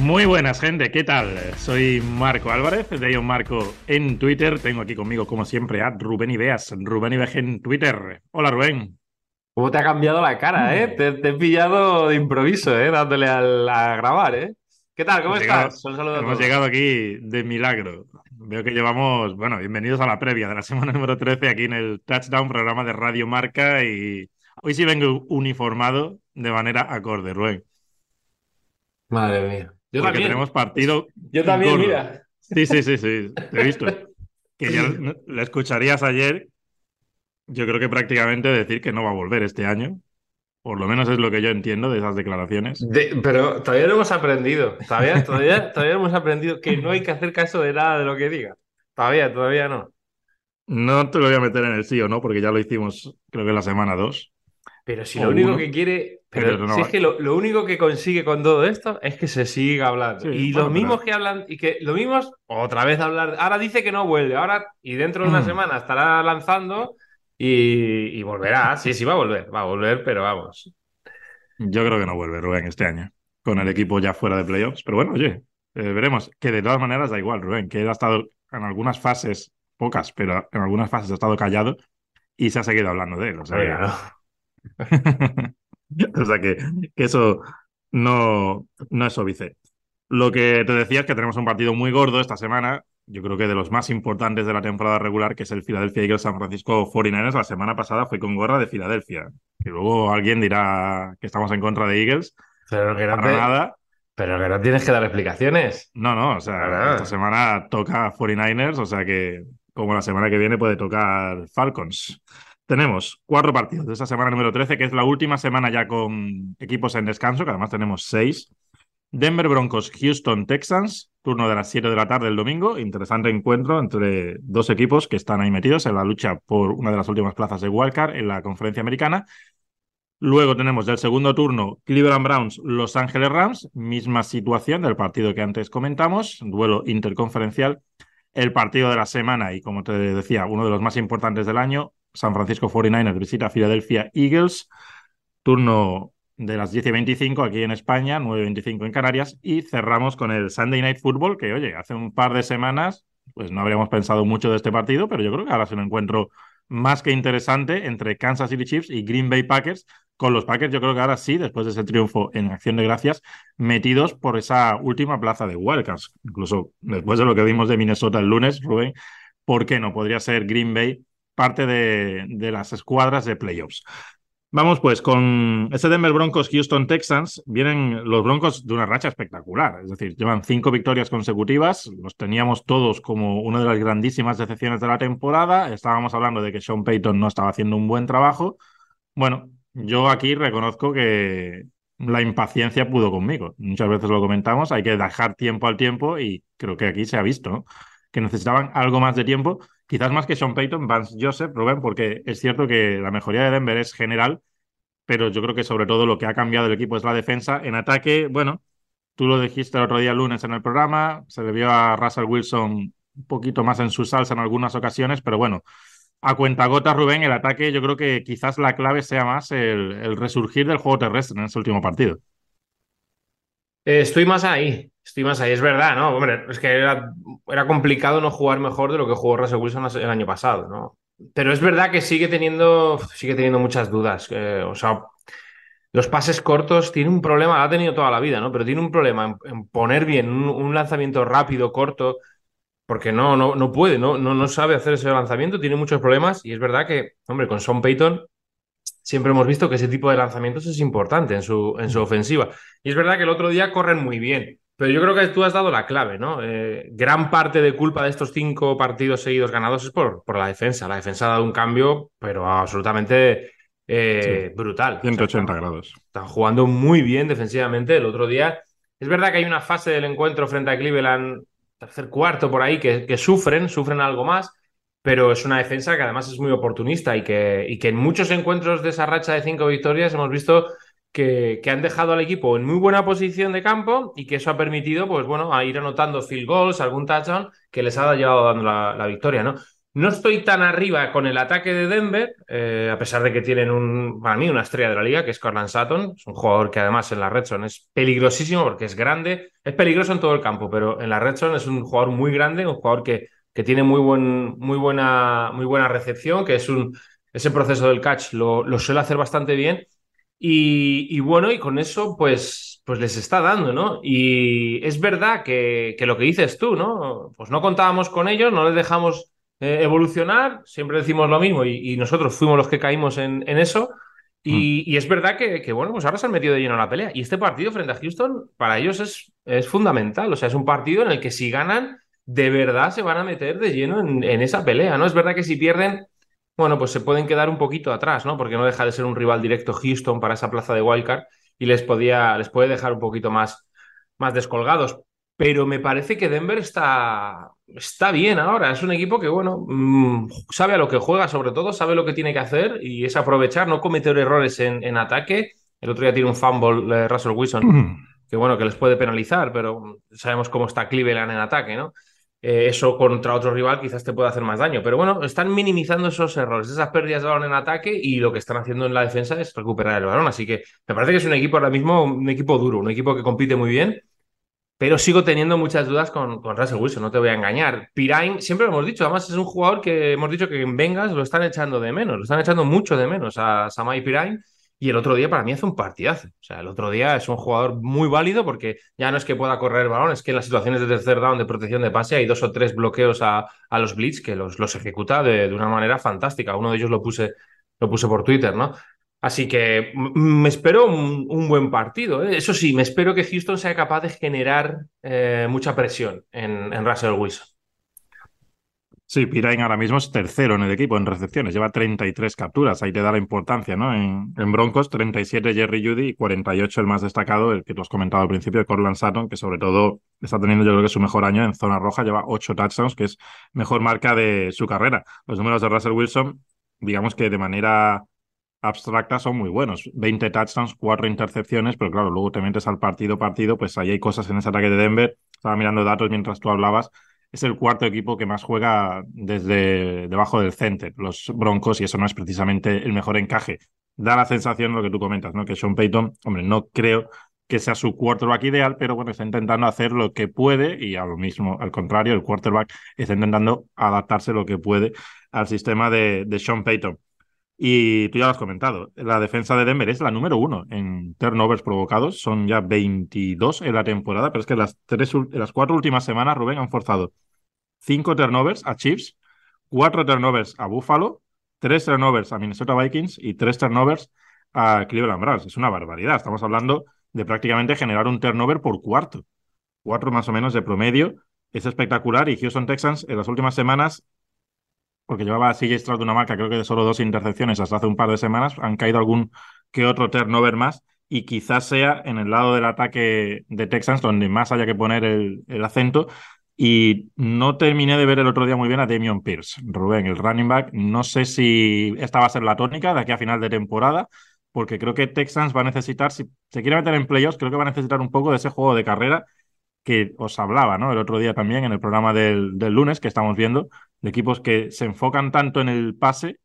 Muy buenas, gente. ¿Qué tal? Soy Marco Álvarez, de Ion Marco en Twitter. Tengo aquí conmigo, como siempre, a Rubén Ibeas. Rubén Ibeas en Twitter. Hola, Rubén. ¿Cómo te ha cambiado la cara, eh? Te, he pillado de improviso, eh, dándole a grabar, eh. ¿Qué tal? ¿Cómo estás? Un saludo hemos llegado aquí de milagro. Veo que llevamos, bueno, bienvenidos a la previa de la semana número 13 aquí en el Touchdown, programa de Radio Marca. Y hoy sí vengo uniformado de manera acorde, Rubén. Madre mía. Yo Porque tenemos partido. Yo también, mira. Sí, sí, sí, sí. Te he visto. Que ya le escucharías ayer. Yo creo que prácticamente decir que no va a volver este año. Por lo menos es lo que yo entiendo de esas declaraciones. pero todavía no hemos aprendido. Todavía, todavía, todavía no hemos aprendido que no hay que hacer caso de nada de lo que diga. Todavía, todavía no. No te lo voy a meter en el sí o no, porque ya lo hicimos, creo que la semana 2. Pero si lo único que quiere. Pero, si es que lo, único que consigue con todo esto es que se siga hablando. y los mismos que hablan, y que los mismos, otra vez hablar. Ahora dice que no vuelve, ahora, y dentro de una mm. semana estará lanzando y, volverá. Sí, sí, va a volver, va a volver, pero vamos. Yo creo que no vuelve Rubén este año, con el equipo ya fuera de playoffs. Pero bueno, oye, eh, veremos. Que de todas maneras da igual, Rubén, que él ha estado en algunas fases, pocas, pero en algunas fases ha estado callado y se ha seguido hablando de él. O sea, o sea que, eso no, no es óbice. Lo que te decía es que tenemos un partido muy gordo esta semana, yo creo que de los más importantes de la temporada regular, que es el Philadelphia Eagles San Francisco 49ers. La semana pasada fue con gorra de Filadelfia. Que luego alguien dirá que estamos en contra de Eagles. Pero que no nada. Pero que no tienes que dar explicaciones. No, no, o sea, esta semana toca 49ers, o sea que como la semana que viene puede tocar Falcons. Tenemos cuatro partidos de esta semana número 13, que es la última semana ya con equipos en descanso, que además tenemos seis. Denver Broncos, Houston Texans, turno de las 7 de la tarde el domingo. Interesante encuentro entre dos equipos que están ahí metidos en la lucha por una de las últimas plazas de Wildcard en la conferencia americana. Luego tenemos del segundo turno Cleveland Browns, Los Ángeles Rams, misma situación del partido que antes comentamos, duelo interconferencial. El partido de la semana y como te decía, uno de los más importantes del año, San Francisco 49ers visita a Philadelphia Eagles, turno de las 10 y 25 aquí en España, 9 y 25 en Canarias, y cerramos con el Sunday Night Football, que oye, hace un par de semanas pues no habríamos pensado mucho de este partido, pero yo creo que ahora es un encuentro más que interesante entre Kansas City Chiefs y Green Bay Packers. Con los Packers yo creo que ahora sí, después de ese triunfo en acción de gracias, metidos por esa última plaza de Wildcats. Incluso después de lo que vimos de Minnesota el lunes, Rubén, ¿por qué no? Podría ser Green Bay parte de, las escuadras de playoffs. Vamos pues con ese Denver Broncos Houston Texans. Vienen los Broncos de una racha espectacular. Es decir, llevan cinco victorias consecutivas. Los teníamos todos como una de las grandísimas decepciones de la temporada. Estábamos hablando de que Sean Payton no estaba haciendo un buen trabajo. Bueno, yo aquí reconozco que la impaciencia pudo conmigo. Muchas veces lo comentamos. Hay que dejar tiempo al tiempo y creo que aquí se ha visto que necesitaban algo más de tiempo Quizás más que Sean Payton, Vance Joseph, Rubén, porque es cierto que la mejoría de Denver es general, pero yo creo que sobre todo lo que ha cambiado el equipo es la defensa. En ataque, bueno, tú lo dijiste el otro día lunes en el programa, se le vio a Russell Wilson un poquito más en su salsa en algunas ocasiones, pero bueno, a cuentagotas, Rubén, el ataque yo creo que quizás la clave sea más el, resurgir del juego terrestre en ese último partido. Eh, estoy más ahí. Estoy más ahí, es verdad, ¿no? Hombre, es que era, era complicado no jugar mejor de lo que jugó Russell Wilson el año pasado, ¿no? Pero es verdad que sigue teniendo, sigue teniendo muchas dudas. Eh, o sea, los pases cortos tiene un problema, lo ha tenido toda la vida, ¿no? Pero tiene un problema en, poner bien un, lanzamiento rápido, corto, porque no, no, no puede, ¿no? No, no sabe hacer ese lanzamiento, tiene muchos problemas y es verdad que, hombre, con Sean Payton siempre hemos visto que ese tipo de lanzamientos es importante en su, en su ofensiva. Y es verdad que el otro día corren muy bien. Pero yo creo que tú has dado la clave, ¿no? Eh, gran parte de culpa de estos cinco partidos seguidos ganados es por, por la defensa. La defensa ha dado un cambio, pero absolutamente eh, brutal. 180 grados. Están jugando muy bien defensivamente. El otro día, es verdad que hay una fase del encuentro frente a Cleveland, tercer cuarto por ahí, que, que sufren, sufren algo más, pero es una defensa que además es muy oportunista y que, y que en muchos encuentros de esa racha de cinco victorias hemos visto que, han dejado al equipo en muy buena posición de campo y que eso ha permitido, pues bueno, a ir anotando field goals, algún touchdown que les ha llevado dando la, victoria, ¿no? No estoy tan arriba con el ataque de Denver, eh, a pesar de que tienen para mí una estrella de la liga, que es Corland Sutton. Es un jugador que además en la red zone es peligrosísimo porque es grande. Es peligroso en todo el campo, pero en la red zone es un jugador muy grande, un jugador que, que tiene muy, buen, muy, buena, muy buena recepción, que es un, ese proceso del catch lo suele hacer bastante bien. Y, y, bueno, y con eso, pues, pues les está dando, ¿no? Y es verdad que, que, lo que dices tú, ¿no? Pues no contábamos con ellos, no les dejamos eh, evolucionar, siempre decimos lo mismo y, y, nosotros fuimos los que caímos en, en eso. Y, mm. y, es verdad que, que, bueno, pues ahora se han metido de lleno en la pelea. Y este partido frente a Houston, para ellos es, es fundamental. O sea, es un partido en el que si ganan, de verdad se van a meter de lleno en, en esa pelea, ¿no? Es verdad que si pierden, bueno, pues se pueden quedar un poquito atrás, ¿no? Porque no deja de ser un rival directo Houston para esa plaza de wildcard y les, podía, les puede dejar un poquito más, más descolgados. Pero me parece que Denver está, está bien ahora. Es un equipo que, bueno, mmm, sabe a lo que juega, sobre todo, sabe lo que tiene que hacer y es aprovechar, no cometer errores en, en ataque. El otro día tiene un fumble eh, Russell Wilson, que bueno, que les puede penalizar, pero sabemos cómo está Cleveland en ataque, ¿no? Eh, eso contra otro rival quizás te pueda hacer más daño. Pero bueno, están minimizando esos errores, esas pérdidas de balón en ataque y lo que están haciendo en la defensa es recuperar el balón. Así que me parece que es un equipo ahora mismo, un equipo duro, un equipo que compite muy bien. Pero sigo teniendo muchas dudas con, con Russell Wilson, no te voy a engañar. Pirine, siempre lo hemos dicho, además es un jugador que hemos dicho que en Vengas lo están echando de menos, lo están echando mucho de menos a Samai Pirine. Y el otro día para mí hace un partidazo. O sea, el otro día es un jugador muy válido porque ya no es que pueda correr el balón, es que en las situaciones de tercer down de protección de pase hay dos o tres bloqueos a, a los blitz que los, los ejecuta de, de, una manera fantástica. Uno de ellos lo puse, lo puse por Twitter, ¿no? Así que me espero un, un buen partido. ¿eh? Eso sí, me espero que Houston sea capaz de generar eh, mucha presión en, en Russell Wilson. Sí, Pirine ahora mismo es tercero en el equipo en recepciones, lleva 33 capturas, ahí te da la importancia, ¿no? En, Broncos, 37 Jerry Judy y 48 el más destacado, el que tú has comentado al principio, Corland Sutton, que sobre todo está teniendo yo creo que su mejor año en zona roja, lleva 8 touchdowns, que es mejor marca de su carrera. Los números de Russell Wilson, digamos que de manera abstracta son muy buenos. 20 touchdowns, 4 intercepciones, pero claro, luego te metes al partido partido, pues ahí hay cosas en ese ataque de Denver. Estaba mirando datos mientras tú hablabas es el cuarto equipo que más juega desde debajo del center, los Broncos, y eso no es precisamente el mejor encaje. Da la sensación lo que tú comentas, ¿no? Que Sean Payton, hombre, no creo que sea su quarterback ideal, pero bueno, está intentando hacer lo que puede y a lo mismo, al contrario, el quarterback está intentando adaptarse lo que puede al sistema de, de Sean Payton. Y tú ya lo has comentado, la defensa de Denver es la número uno en turnovers provocados, son ya 22 en la temporada, pero es que las, tres, las cuatro últimas semanas, Rubén, han forzado cinco turnovers a Chiefs, cuatro turnovers a Buffalo, tres turnovers a Minnesota Vikings y tres turnovers a Cleveland Browns. Es una barbaridad, estamos hablando de prácticamente generar un turnover por cuarto, cuatro más o menos de promedio. Es espectacular y Houston Texans en las últimas semanas porque llevaba CJ Stroud de una marca, creo que de solo dos intercepciones hasta hace un par de semanas, han caído algún que otro turnover más y quizás sea en el lado del ataque de Texans donde más haya que poner el, el acento. Y no terminé de ver el otro día muy bien a Damian Pierce, Rubén, el running back. No sé si esta va a ser la tónica de aquí a final de temporada, porque creo que Texans va a necesitar, si se quiere meter en playoffs, creo que va a necesitar un poco de ese juego de carrera que os hablaba, ¿no? El otro día también en el programa del, del lunes que estamos viendo, de equipos que se enfocan tanto en el pase,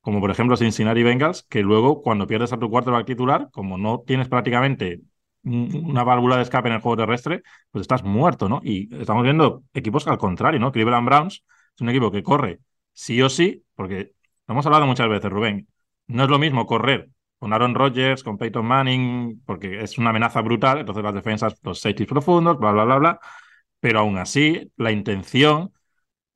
como por ejemplo Cincinnati Bengals, que luego cuando pierdes a tu quarterback titular, como no tienes prácticamente una válvula de escape en el juego terrestre, pues estás muerto, ¿no? Y estamos viendo equipos al contrario, ¿no? Cleveland Browns es un equipo que corre sí o sí, porque lo hemos hablado muchas veces, Rubén, no es lo mismo correr con Aaron Rodgers, con Peyton Manning, porque es una amenaza brutal, entonces las defensas, los safeties profundos, bla, bla, bla, bla, pero aún así la intención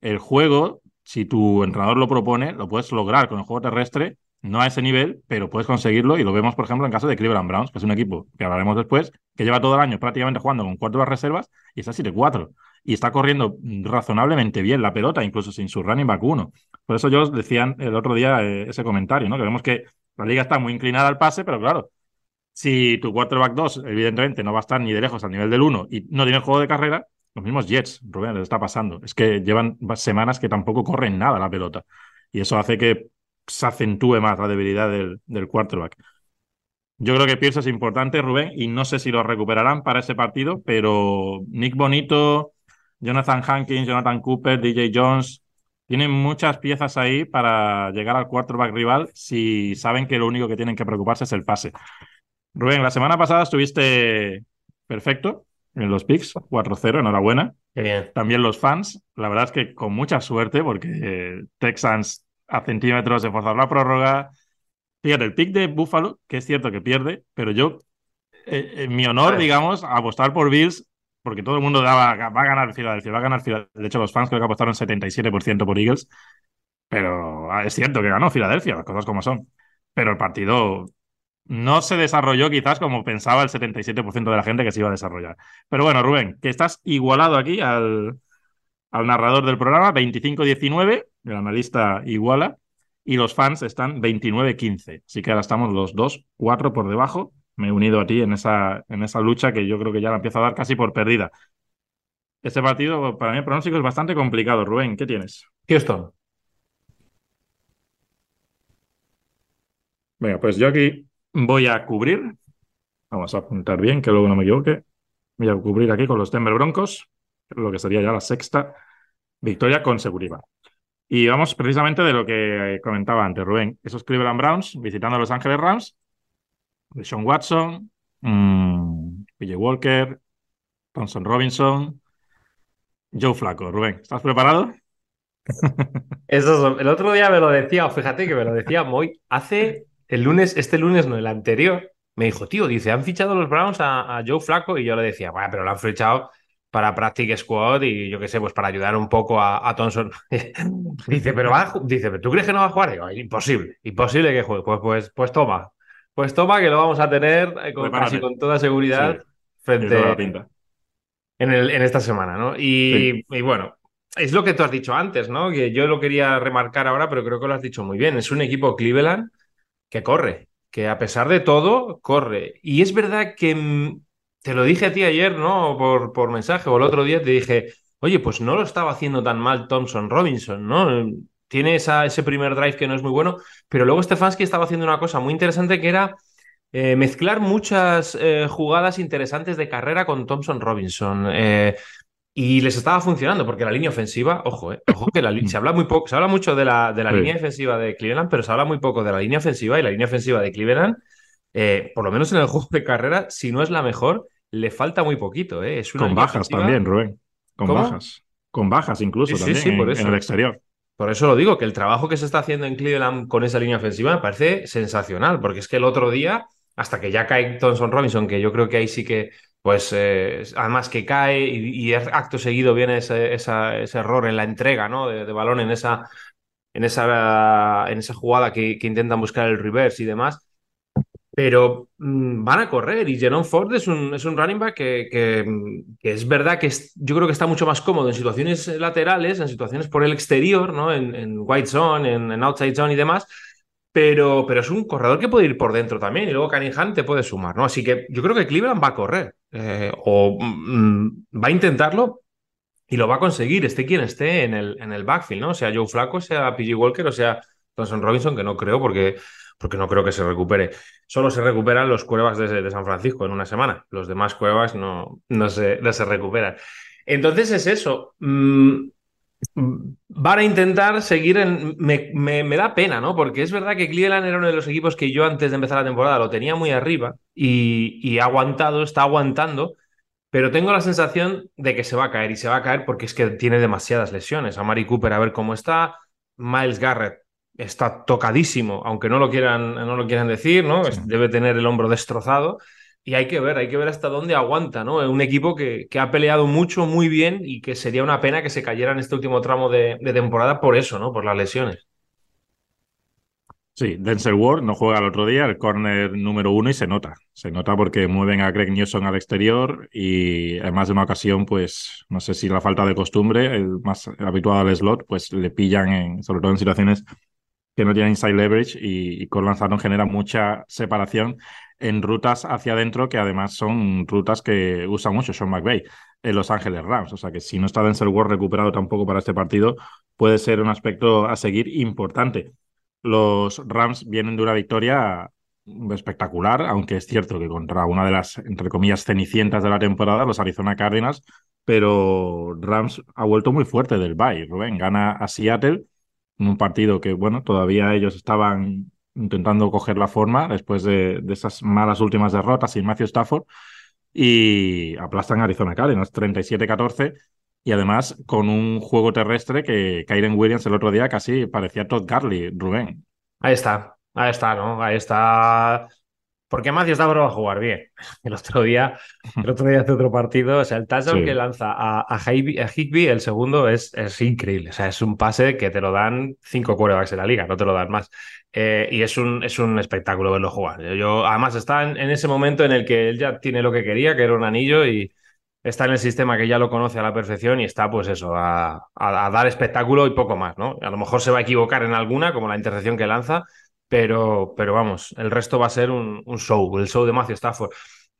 el juego, si tu entrenador lo propone, lo puedes lograr con el juego terrestre, no a ese nivel, pero puedes conseguirlo y lo vemos, por ejemplo, en caso de Cleveland Browns, que es un equipo que hablaremos después, que lleva todo el año prácticamente jugando con cuatro reservas y está 7-4 y está corriendo razonablemente bien la pelota, incluso sin su running back uno. Por eso yo os decía el otro día eh, ese comentario, ¿no? Que vemos que la liga está muy inclinada al pase, pero claro, si tu quarterback 2, evidentemente, no va a estar ni de lejos al nivel del 1 y no tiene juego de carrera, los mismos Jets, Rubén, les está pasando. Es que llevan semanas que tampoco corren nada la pelota. Y eso hace que se acentúe más la debilidad del, del quarterback. Yo creo que Pierce es importante, Rubén, y no sé si lo recuperarán para ese partido, pero Nick Bonito, Jonathan Hankins, Jonathan Cooper, DJ Jones, tienen muchas piezas ahí para llegar al quarterback rival si saben que lo único que tienen que preocuparse es el pase. Rubén, la semana pasada estuviste perfecto en los picks, 4-0, enhorabuena. Qué bien. También los fans, la verdad es que con mucha suerte, porque Texans a centímetros de forzar la prórroga. Fíjate, el pick de Buffalo, que es cierto que pierde, pero yo, eh, en mi honor, digamos, apostar por Bills, porque todo el mundo daba, va a ganar Filadelfia, va a ganar Filadelfia. De hecho, los fans creo que apostaron 77% por Eagles, pero ah, es cierto que ganó Filadelfia, las cosas como son. Pero el partido no se desarrolló quizás como pensaba el 77% de la gente que se iba a desarrollar. Pero bueno, Rubén, que estás igualado aquí al, al narrador del programa, 25-19, el analista iguala, y los fans están 29-15. Así que ahora estamos los dos, cuatro por debajo. Me he unido a ti en esa, en esa lucha que yo creo que ya la empiezo a dar casi por perdida. Este partido, para mí, el pronóstico es bastante complicado. Rubén, ¿qué tienes? Houston. Venga, pues yo aquí voy a cubrir. Vamos a apuntar bien, que luego no me equivoque. Voy a cubrir aquí con los Denver Broncos, lo que sería ya la sexta victoria consecutiva. Y vamos precisamente de lo que comentaba antes, Rubén. Esos Cleveland Browns visitando a Los Ángeles Rams. De Sean Watson, mmm, PJ Walker, Thompson Robinson, Joe Flaco. Rubén, ¿estás preparado? Eso, el otro día me lo decía, fíjate que me lo decía muy hace el lunes, este lunes no, el anterior, me dijo, tío, dice, han fichado los Browns a, Joe Flaco y yo le decía, bueno, pero lo han fichado para Practice Squad y yo qué sé, pues para ayudar un poco a, Thompson. dice, pero va, dice, ¿tú crees que no va a jugar? Digo, imposible, imposible que juegue. Pues, pues, pues toma, pues toma que lo vamos a tener eh, con, casi con toda seguridad frente en, el, en, esta semana, ¿no? Y, y bueno, es lo que tú has dicho antes, ¿no? Que yo lo quería remarcar ahora, pero creo que lo has dicho muy bien. Es un equipo Cleveland que corre, que a pesar de todo, corre. Y es verdad que mm, te lo dije a ti ayer, ¿no? Por, por mensaje o el otro día te dije, oye, pues no lo estaba haciendo tan mal Thompson Robinson, ¿no? Tiene esa, ese primer drive que no es muy bueno, pero luego Stefanski estaba haciendo una cosa muy interesante que era eh, mezclar muchas eh, jugadas interesantes de carrera con Thompson Robinson. Eh, y les estaba funcionando, porque la línea ofensiva, ojo, eh, ojo que la, se habla muy poco, se habla mucho de la, de la línea defensiva de Cleveland, pero se habla muy poco de la línea ofensiva, y la línea ofensiva de Cleveland, eh, por lo menos en el juego de carrera, si no es la mejor, le falta muy poquito. Eh. Es Con bajas también, Rubén. Con bajas. Con bajas incluso también por en, el exterior. Por eso lo digo, que el trabajo que se está haciendo en Cleveland con esa línea ofensiva me parece sensacional, porque es que el otro día, hasta que ya cae Thompson Robinson, que yo creo que ahí sí que pues eh, además que cae y, acto seguido viene ese, error en la entrega ¿no? de, balón en esa, en esa, en esa jugada que, intentan buscar el reverse y demás. Pero mm, van a correr y Jerome Ford es un, es un running back que, que, es verdad que yo creo que está mucho más cómodo en situaciones laterales, en situaciones por el exterior, ¿no? en, en white zone, en, en outside zone y demás pero, pero es un corredor que puede ir por dentro también y luego Cunningham te puede sumar, ¿no? Así que yo creo que Cleveland va a correr eh, o mm, va a intentarlo y lo va a conseguir, esté quien esté en el, en el backfield, ¿no? Sea Joe Flaco, sea PG Walker o sea Thompson Robinson, que no creo porque, porque no creo que se recupere. Solo se recuperan los cuevas de, San Francisco en una semana. Los demás cuevas no, no, se, no se recuperan. Entonces es eso. Mm, van a intentar seguir en... Me, da pena, ¿no? Porque es verdad que Cleveland era uno de los equipos que yo antes de empezar la temporada lo tenía muy arriba y, ha aguantado, está aguantando, pero tengo la sensación de que se va a caer y se va a caer porque es que tiene demasiadas lesiones. A Mari Cooper a ver cómo está, Miles Garrett está tocadísimo, aunque no lo quieran, no lo quieran decir, ¿no? Debe tener el hombro destrozado. Y hay que ver, hay que ver hasta dónde aguanta, ¿no? Un equipo que, que, ha peleado mucho, muy bien y que sería una pena que se cayera en este último tramo de, temporada por eso, ¿no? Por las lesiones. Sí, Denzel Ward no juega el otro día, el corner número uno, y se nota. Se nota porque mueven a Greg Newsom al exterior y además de una ocasión, pues no sé si la falta de costumbre, el más habituado al slot, pues le pillan, en, sobre todo en situaciones que no tienen inside leverage y, y Corland genera mucha separación en rutas hacia adentro, que además son rutas que usa mucho Sean McVay en Los Ángeles Rams. O sea que si no está Denzel Ward recuperado tampoco para este partido, puede ser un aspecto a seguir importante. Los Rams vienen de una victoria espectacular, aunque es cierto que contra una de las, entre comillas, cenicientas de la temporada, los Arizona Cardinals, pero Rams ha vuelto muy fuerte del bye. Rubén gana a Seattle en un partido que, bueno, todavía ellos estaban intentando coger la forma después de, esas malas últimas derrotas sin Matthew Stafford y aplastan a Arizona Cardinals 37-14 y además con un juego terrestre que Kyren Williams el otro día casi parecía Todd Garley, Rubén. Ahí está, ahí está, ¿no? Ahí está porque Matthew Stafford va a jugar bien. El otro día, el otro día hace otro partido, o sea, el touchdown Sí. que lanza a, a, Higby- a Higby, el segundo, es, es increíble. O sea, es un pase que te lo dan cinco quarterbacks en la liga, no te lo dan más. Eh, y es un, es un espectáculo verlo jugar. Yo, además, está en, en ese momento en el que él ya tiene lo que quería, que era un anillo, y está en el sistema que ya lo conoce a la perfección y está, pues eso, a, a- a dar espectáculo y poco más, ¿no? A lo mejor se va a equivocar en alguna, como la intercepción que lanza, pero, pero vamos, el resto va a ser un, show, el show de Matthew Stafford.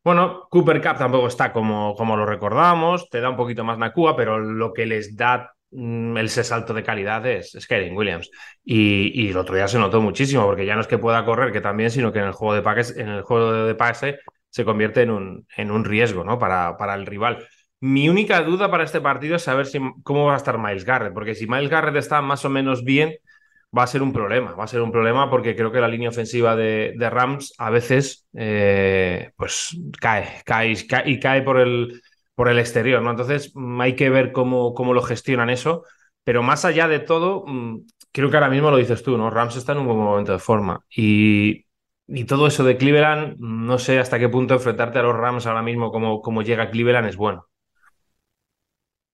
Bueno, Cooper Cup tampoco está como, como lo recordábamos, te da un poquito más Nakua, pero lo que les da mm, ese salto de calidad es, es Karen Williams. Y, y el otro día se notó muchísimo, porque ya no es que pueda correr, que también, sino que en el juego de pase, en el juego de pase se convierte en un, en un riesgo ¿no? para, para el rival. Mi única duda para este partido es saber cómo va a estar Miles Garrett, porque si Miles Garrett está más o menos bien, va a ser un problema. Va a ser un problema porque creo que la línea ofensiva de, de Rams a veces eh, pues cae, cae, cae, y cae por el, exterior. ¿no? Entonces mm, hay que ver cómo, cómo lo gestionan eso. Pero más allá de todo, mm, creo que ahora mismo lo dices tú, ¿no? Rams está en un buen momento de forma. Y, y todo eso de Cleveland, no sé hasta qué punto enfrentarte a los Rams ahora mismo como, como llega Cleveland es bueno.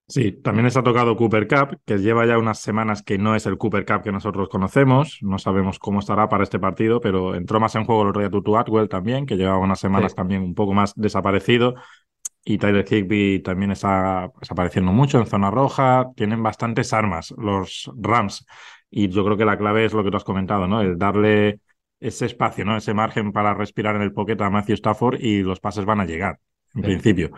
Sí, también les ha tocado Cooper Cup, que lleva ya unas semanas que no es el Cooper Cup que nosotros conocemos. No sabemos cómo estará para este partido, pero entró más en juego el otro día Tutu Atwell también, que llevaba unas semanas Sí. también un poco más desaparecido. Y Tyler Higby también está desapareciendo mucho en zona roja. Tienen bastantes armas los Rams. Y yo creo que la clave es lo que tú has comentado, ¿no? El darle ese espacio, ¿no? Ese margen para respirar en el pocket a Matthew Stafford y los pases van a llegar, en Sí. principio.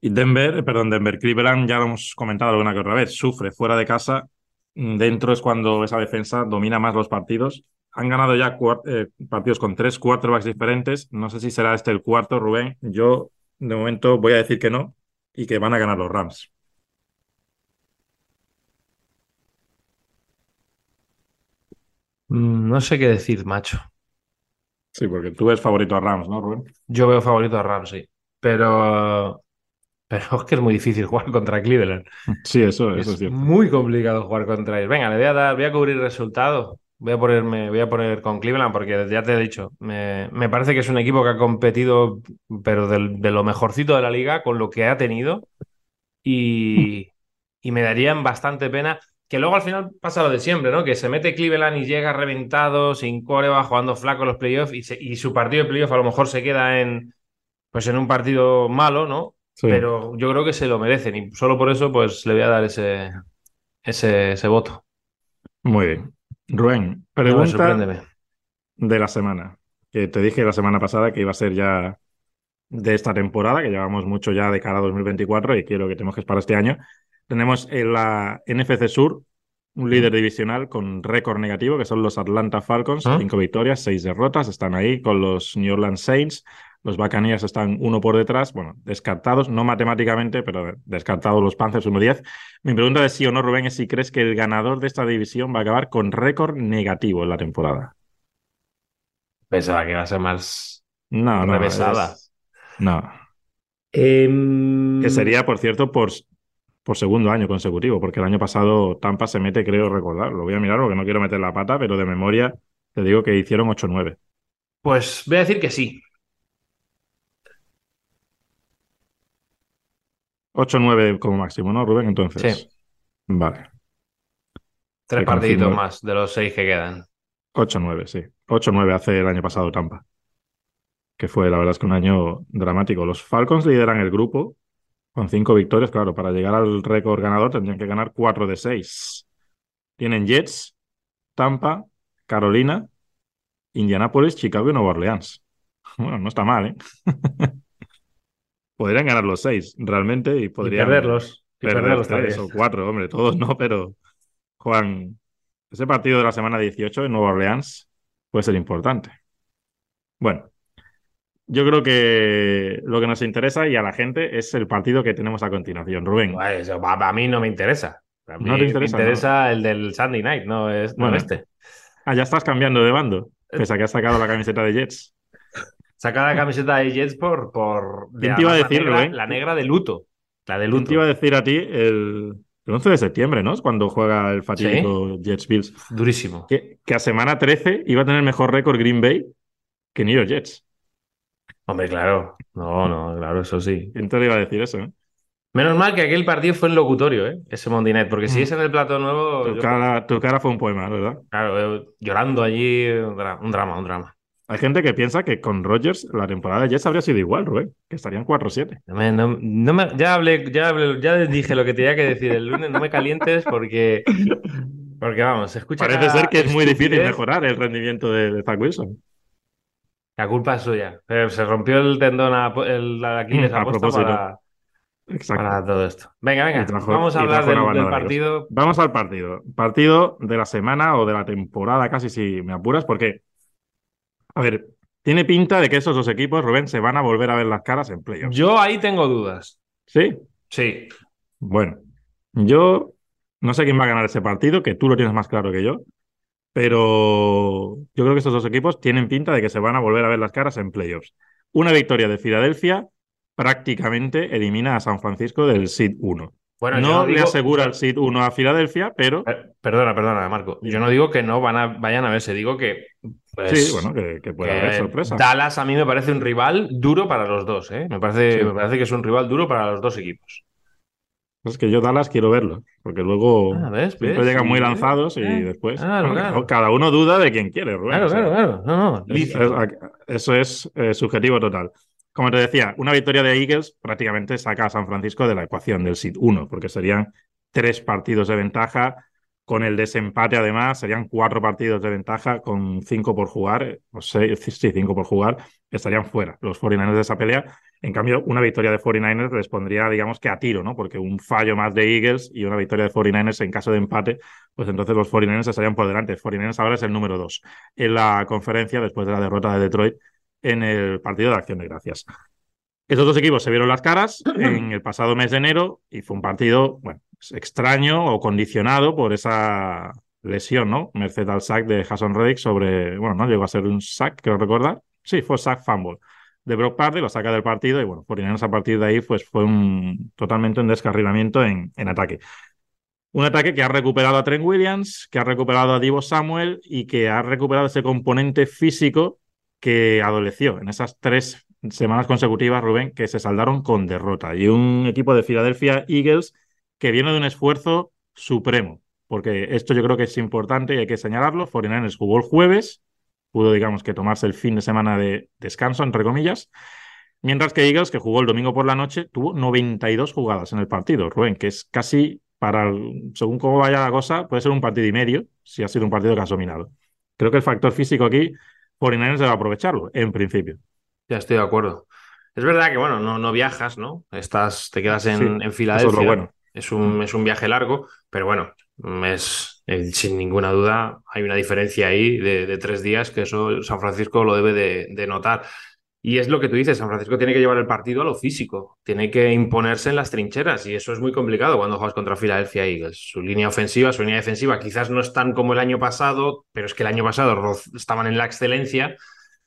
Y Denver, perdón, Denver, Cleveland, ya lo hemos comentado alguna que otra vez, sufre fuera de casa. Mm, Dentro es cuando esa defensa domina más los partidos. Han ganado ya eh, partidos con tres quarterbacks diferentes. No sé si será este el cuarto, Rubén. Yo, de momento, voy a decir que no y que van a ganar los Rams. Mm, No sé qué decir, macho. Sí, porque tú eres favorito a Rams, ¿no, Rubén? Yo veo favorito a Rams, sí. Pero, pero es que es muy difícil jugar contra Cleveland. Sí, eso, eso es Es cierto. muy complicado jugar contra ellos. Venga, le voy a dar, voy a cubrir resultado. Voy a ponerme, voy a poner con Cleveland porque ya te he dicho, me, me parece que es un equipo que ha competido, pero del- de lo mejorcito de la liga, con lo que ha tenido. Y, y me darían bastante pena. Que luego al final pasa lo de siempre, ¿no? Que se mete Cleveland y llega reventado, sin coreba, jugando flaco en los playoffs, y, se- y su partido de playoff a lo mejor se queda en, pues en un partido malo, ¿no? Sí. Pero yo creo que se lo merecen y solo por eso pues le voy a dar ese, ese, ese voto. Muy bien. Rubén, pregunta de la semana. Que te dije la semana pasada que iba a ser ya de esta temporada, que llevamos mucho ya de cara a 2024 y quiero que te mojes para este año. Tenemos en la NFC Sur un líder divisional con récord negativo, que son los Atlanta Falcons, ¿Ah? cinco victorias, seis derrotas, están ahí con los New Orleans Saints. Los Buccaneers están uno por detrás, bueno, descartados, no matemáticamente, pero descartados los Panthers 1-10. Mi pregunta de sí o no, Rubén, es si crees que el ganador de esta división va a acabar con récord negativo en la temporada. Pensaba que iba a ser más No, no. revesada. es- No. Em, Que sería, por cierto, por, por segundo año consecutivo, porque el año pasado Tampa se mete, creo recordar. Lo voy a mirar porque no quiero meter la pata, pero de memoria te digo que hicieron 8-9. Pues voy a decir que sí. 8-9 como máximo, ¿no, Rubén? Entonces. Sí. Vale. Tres partiditos más de los seis que quedan. 8-9, sí. 8-9 hace el año pasado Tampa. Que fue, la verdad es que un año dramático. Los Falcons lideran el grupo con cinco victorias. Claro, para llegar al récord ganador tendrían que ganar 4 de 6. Tienen Jets, Tampa, Carolina, Indianapolis, Chicago y Nueva Orleans. Bueno, no está mal, ¿eh? podrían ganar los seis, realmente, y podrían y perderlos. Y perder perderlos tres o cuatro, hombre, todos no, pero Juan, ese partido de la semana 18 en Nueva Orleans puede ser importante. Bueno, yo creo que lo que nos interesa y a la gente es el partido que tenemos a continuación, Rubén. Pues, a, mí no me interesa. A mí no te interesa, me interesa el del Sunday Night, no, es, no este. Ah, ya estás cambiando de bando, pese a que has sacado la camiseta de Jets. Saca la camiseta de Jets por. por ¿Quién te iba a decir, la negra, la negra de luto. La de luto. ¿Quién te iba a decir a ti el, el 11 de septiembre, ¿no? Es cuando juega el fatídico Jets Bills. Durísimo. Que, que, a semana 13 iba a tener mejor récord Green Bay que New York Jets. Hombre, claro. No, no, claro, eso sí. ¿Quién te iba a decir eso? Eh? Menos mal que aquel partido fue en locutorio, ¿eh? ese Monday Night, porque si mm. es en el plato nuevo. Tu, cara, tu cara fue un poema, ¿verdad? Claro, eh, llorando allí, un drama, un drama. Hay gente que piensa que con Rogers la temporada de Jets habría sido igual, Rubén, que estarían 4-7. No me, ya hablé, ya ya dije lo que tenía que decir el lunes, no me calientes porque. Porque vamos, escucha. Parece ser que es muy difícil mejorar el rendimiento de, de Zach Wilson. La culpa es suya. se rompió el tendón a el, Aquiles a, propósito. Para, todo esto. Venga, venga. vamos a hablar del, partido. Vamos al partido. Partido de la semana o de la temporada, casi si me apuras, porque a ver, tiene pinta de que esos dos equipos, Rubén, se van a volver a ver las caras en playoffs. Yo ahí tengo dudas. ¿Sí? Sí. Bueno, yo no sé quién va a ganar ese partido, que tú lo tienes más claro que yo, pero yo creo que estos dos equipos tienen pinta de que se van a volver a ver las caras en playoffs. Una victoria de Filadelfia prácticamente elimina a San Francisco del SID 1. Bueno, no le asegura el SID 1 a Filadelfia, pero. Perdona, perdona, Marco. Yo no digo que no van a, vayan a verse, digo que. Pues, sí, bueno, que, puede haber sorpresa. Dallas a mí me parece un rival duro para los dos, ¿eh? Me parece, me parece que es un rival duro para los dos equipos. Es que yo Dallas quiero verlo, porque luego ah, siempre llegan muy lanzados y eh, después cada uno duda de quién quiere. claro, claro, claro. No, eso es eh, subjetivo total. Como te decía, una victoria de Eagles prácticamente saca a San Francisco de la ecuación del SID 1, porque serían tres partidos de ventaja. Con el desempate, además, serían cuatro partidos de ventaja con cinco por jugar, o seis, sí, cinco por jugar, estarían fuera los 49ers de esa pelea. En cambio, una victoria de 49ers les pondría, digamos que a tiro, ¿no? Porque un fallo más de Eagles y una victoria de 49ers en caso de empate, pues entonces los 49ers estarían por delante. 49ers ahora es el número dos en la conferencia después de la derrota de Detroit en el partido de Acción de Gracias. Estos dos equipos se vieron las caras en el pasado mes de enero y fue un partido, bueno, extraño o condicionado por esa lesión, ¿no? Merced al sack de Jason Reddick sobre, bueno, no llegó a ser un sack, quiero recordar. Sí, fue sack fumble de Brock Party, lo saca del partido y bueno, por a partir de ahí pues fue un totalmente un descarrilamiento en, en ataque. Un ataque que ha recuperado a Trent Williams, que ha recuperado a Divo Samuel y que ha recuperado ese componente físico que adoleció en esas tres semanas consecutivas, Rubén, que se saldaron con derrota. Y un equipo de Philadelphia Eagles que viene de un esfuerzo supremo, porque esto yo creo que es importante y hay que señalarlo. 49ers jugó el jueves, pudo, digamos, que tomarse el fin de semana de descanso, entre comillas, mientras que Eagles, que jugó el domingo por la noche, tuvo 92 jugadas en el partido, Rubén, que es casi para, según cómo vaya la cosa, puede ser un partido y medio, si ha sido un partido que has dominado. Creo que el factor físico aquí 49ers debe aprovecharlo, en principio. Ya estoy de acuerdo. Es verdad que, bueno, no, no viajas, ¿no? Estás, te quedas en, en Filadelfia. es, bueno. Es, un, es un viaje largo, pero bueno, es eh, sin ninguna duda hay una diferencia ahí de, tres días que eso San Francisco lo debe de, de, notar. Y es lo que tú dices, San Francisco tiene que llevar el partido a lo físico, tiene que imponerse en las trincheras y eso es muy complicado cuando juegas contra Philadelphia Eagles. Su línea ofensiva, su línea defensiva quizás no están como el año pasado, pero es que el año pasado estaban en la excelencia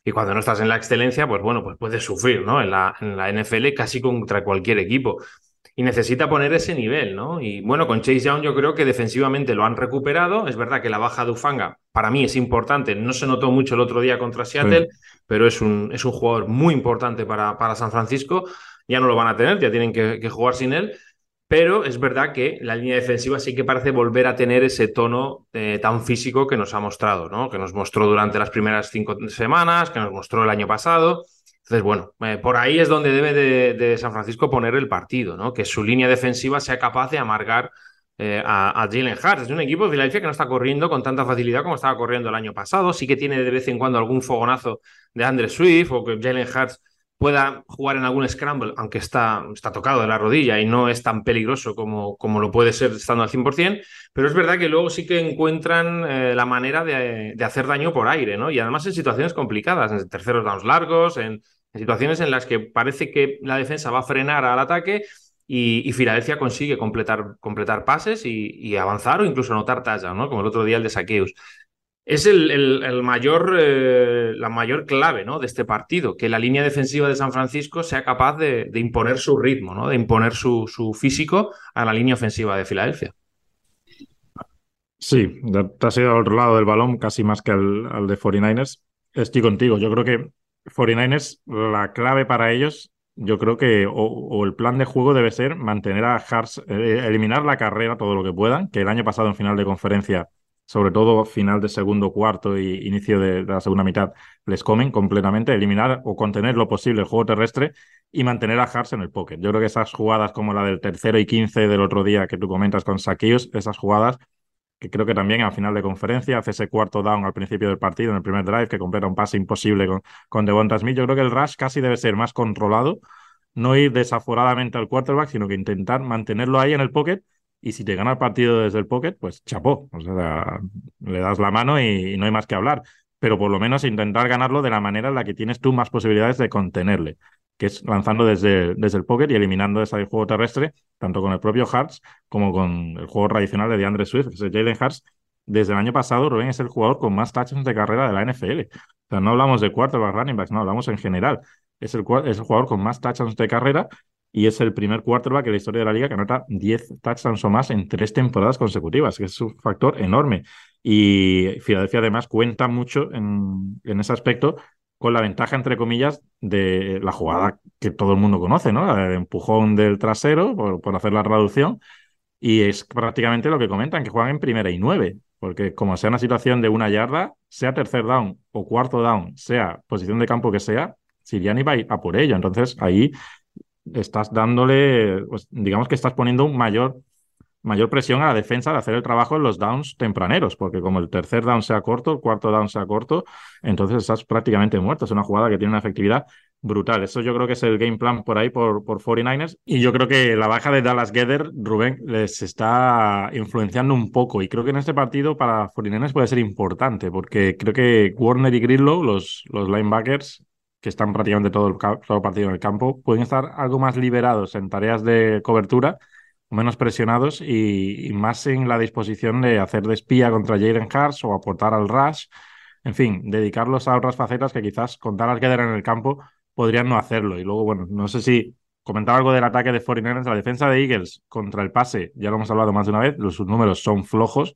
y cuando no estás en la excelencia, pues bueno, pues puedes sufrir, ¿no? En la, en la NFL casi contra cualquier equipo y necesita poner ese nivel, ¿no? Y bueno, con Chase Young yo creo que defensivamente lo han recuperado. Es verdad que la baja de Ufanga para mí es importante. No se notó mucho el otro día contra Seattle, pero es un, es un jugador muy importante para, para San Francisco. Ya no lo van a tener, ya tienen que, jugar sin él. Pero es verdad que la línea defensiva sí que parece volver a tener ese tono eh, tan físico que nos ha mostrado, ¿no? Que nos mostró durante las primeras cinco semanas, que nos mostró el año pasado. Entonces, bueno, eh, por ahí es donde debe de, San Francisco poner el partido, ¿no? Que su línea defensiva sea capaz de amargar eh, a, Jalen Hurts. Es un equipo de Filadelfia que no está corriendo con tanta facilidad como estaba corriendo el año pasado. Sí que tiene de vez en cuando algún fogonazo de Andre Swift o que Jalen Hurts pueda jugar en algún scramble, aunque está, está tocado de la rodilla y no es tan peligroso como, como lo puede ser estando al 100%, pero es verdad que luego sí que encuentran eh, la manera de, de, hacer daño por aire, ¿no? Y además en situaciones complicadas, en terceros downs largos, en, situaciones en las que parece que la defensa va a frenar al ataque y, Filadelfia consigue completar, completar pases y, avanzar o incluso anotar tallas, ¿no? Como el otro día el de Saqueus. Es el, mayor, eh, la mayor clave ¿no? de este partido, que la línea defensiva de San Francisco sea capaz de, imponer su ritmo, ¿no? de imponer su, su, físico a la línea ofensiva de Filadelfia. Sí, te has ido al otro lado del balón casi más que al de 49ers. Estoy contigo. Yo creo que 49ers, la clave para ellos yo creo que o, el plan de juego debe ser mantener a Hars, eh, eliminar la carrera todo lo que puedan, que el año pasado en final de conferencia, sobre todo final de segundo cuarto y inicio de, la segunda mitad, les comen completamente, eliminar o contener lo posible el juego terrestre y mantener a Hars en el pocket. Yo creo que esas jugadas como la del tercero y quince del otro día que tú comentas con Saqueos, esas jugadas que creo que también al final de conferencia hace ese cuarto down al principio del partido, en el primer drive, que completa un pase imposible con, con Devonta Smith. Yo creo que el rush casi debe ser más controlado, no ir desaforadamente al quarterback, sino que intentar mantenerlo ahí en el pocket. Y si te gana el partido desde el pocket, pues chapó. O sea, le das la mano y no hay más que hablar. Pero por lo menos intentar ganarlo de la manera en la que tienes tú más posibilidades de contenerle que es lanzando desde, desde el pocket y eliminando ese juego terrestre, tanto con el propio Hearts como con el juego tradicional de DeAndre Swift, que es Jalen Hearts. Desde el año pasado, Rubén es el jugador con más touchdowns de carrera de la NFL. O sea, no hablamos de quarterback running backs, no, hablamos en general. Es el, es el jugador con más touchdowns de carrera y es el primer quarterback en la historia de la liga que anota 10 touchdowns o más en tres temporadas consecutivas, que es un factor enorme. Y Filadelfia además cuenta mucho en, en ese aspecto con la ventaja, entre comillas, de la jugada que todo el mundo conoce, ¿no? De empujón del trasero, por, hacer la traducción, y es prácticamente lo que comentan, que juegan en primera y nueve, porque como sea una situación de una yarda, sea tercer down o cuarto down, sea posición de campo que sea, Siriani va a ir a por ello. Entonces ahí estás dándole, pues, digamos que estás poniendo un mayor mayor presión a la defensa de hacer el trabajo en los downs tempraneros, porque como el tercer down sea corto, el cuarto down sea corto, entonces estás prácticamente muerto. Es una jugada que tiene una efectividad brutal. Eso yo creo que es el game plan por ahí por, por 49ers. Y yo creo que la baja de Dallas Gether, Rubén, les está influenciando un poco. Y creo que en este partido para 49ers puede ser importante, porque creo que Warner y Grillo, los, los linebackers, que están prácticamente todo el, todo partido en el campo, pueden estar algo más liberados en tareas de cobertura menos presionados y, más en la disposición de hacer de espía contra Jaden Hars o aportar al rush. En fin, dedicarlos a otras facetas que quizás con Dallas Gether en el campo podrían no hacerlo. Y luego, bueno, no sé si comentar algo del ataque de 49 la defensa de Eagles contra el pase, ya lo hemos hablado más de una vez, los, sus números son flojos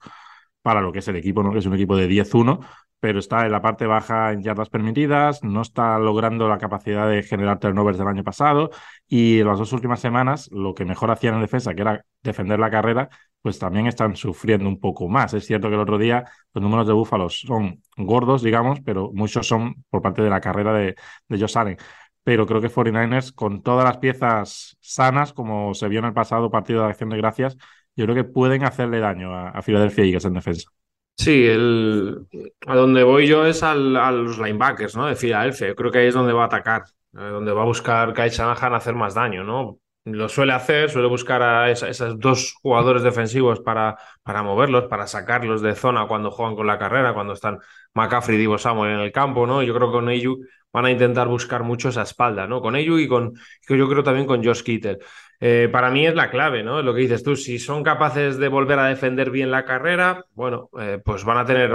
para lo que es el equipo, ¿no? que es un equipo de 10-1, pero está en la parte baja en yardas permitidas, no está logrando la capacidad de generar turnovers del año pasado y en las dos últimas semanas lo que mejor hacían en defensa, que era defender la carrera, pues también están sufriendo un poco más. Es cierto que el otro día los números de Búfalos son gordos, digamos, pero muchos son por parte de la carrera de, de Josh Allen. Pero creo que 49ers, con todas las piezas sanas, como se vio en el pasado partido de Acción de Gracias, yo creo que pueden hacerle daño a, a Philadelphia Eagles en defensa. Sí, el, a donde voy yo es al, a los linebackers, ¿no? De Filadelfia. Yo creo que ahí es donde va a atacar, eh, donde va a buscar Kai Shanahan hacer más daño, ¿no? Lo suele hacer, suele buscar a esos dos jugadores defensivos para, para moverlos, para sacarlos de zona cuando juegan con la carrera, cuando están McCaffrey y Divo Samuel en el campo, ¿no? Yo creo que con ellos van a intentar buscar mucho esa espalda, ¿no? Con ellos y con, yo creo también con Josh Kittle. Eh, para mí es la clave, ¿no? Lo que dices tú, si son capaces de volver a defender bien la carrera, bueno, eh, pues van a tener,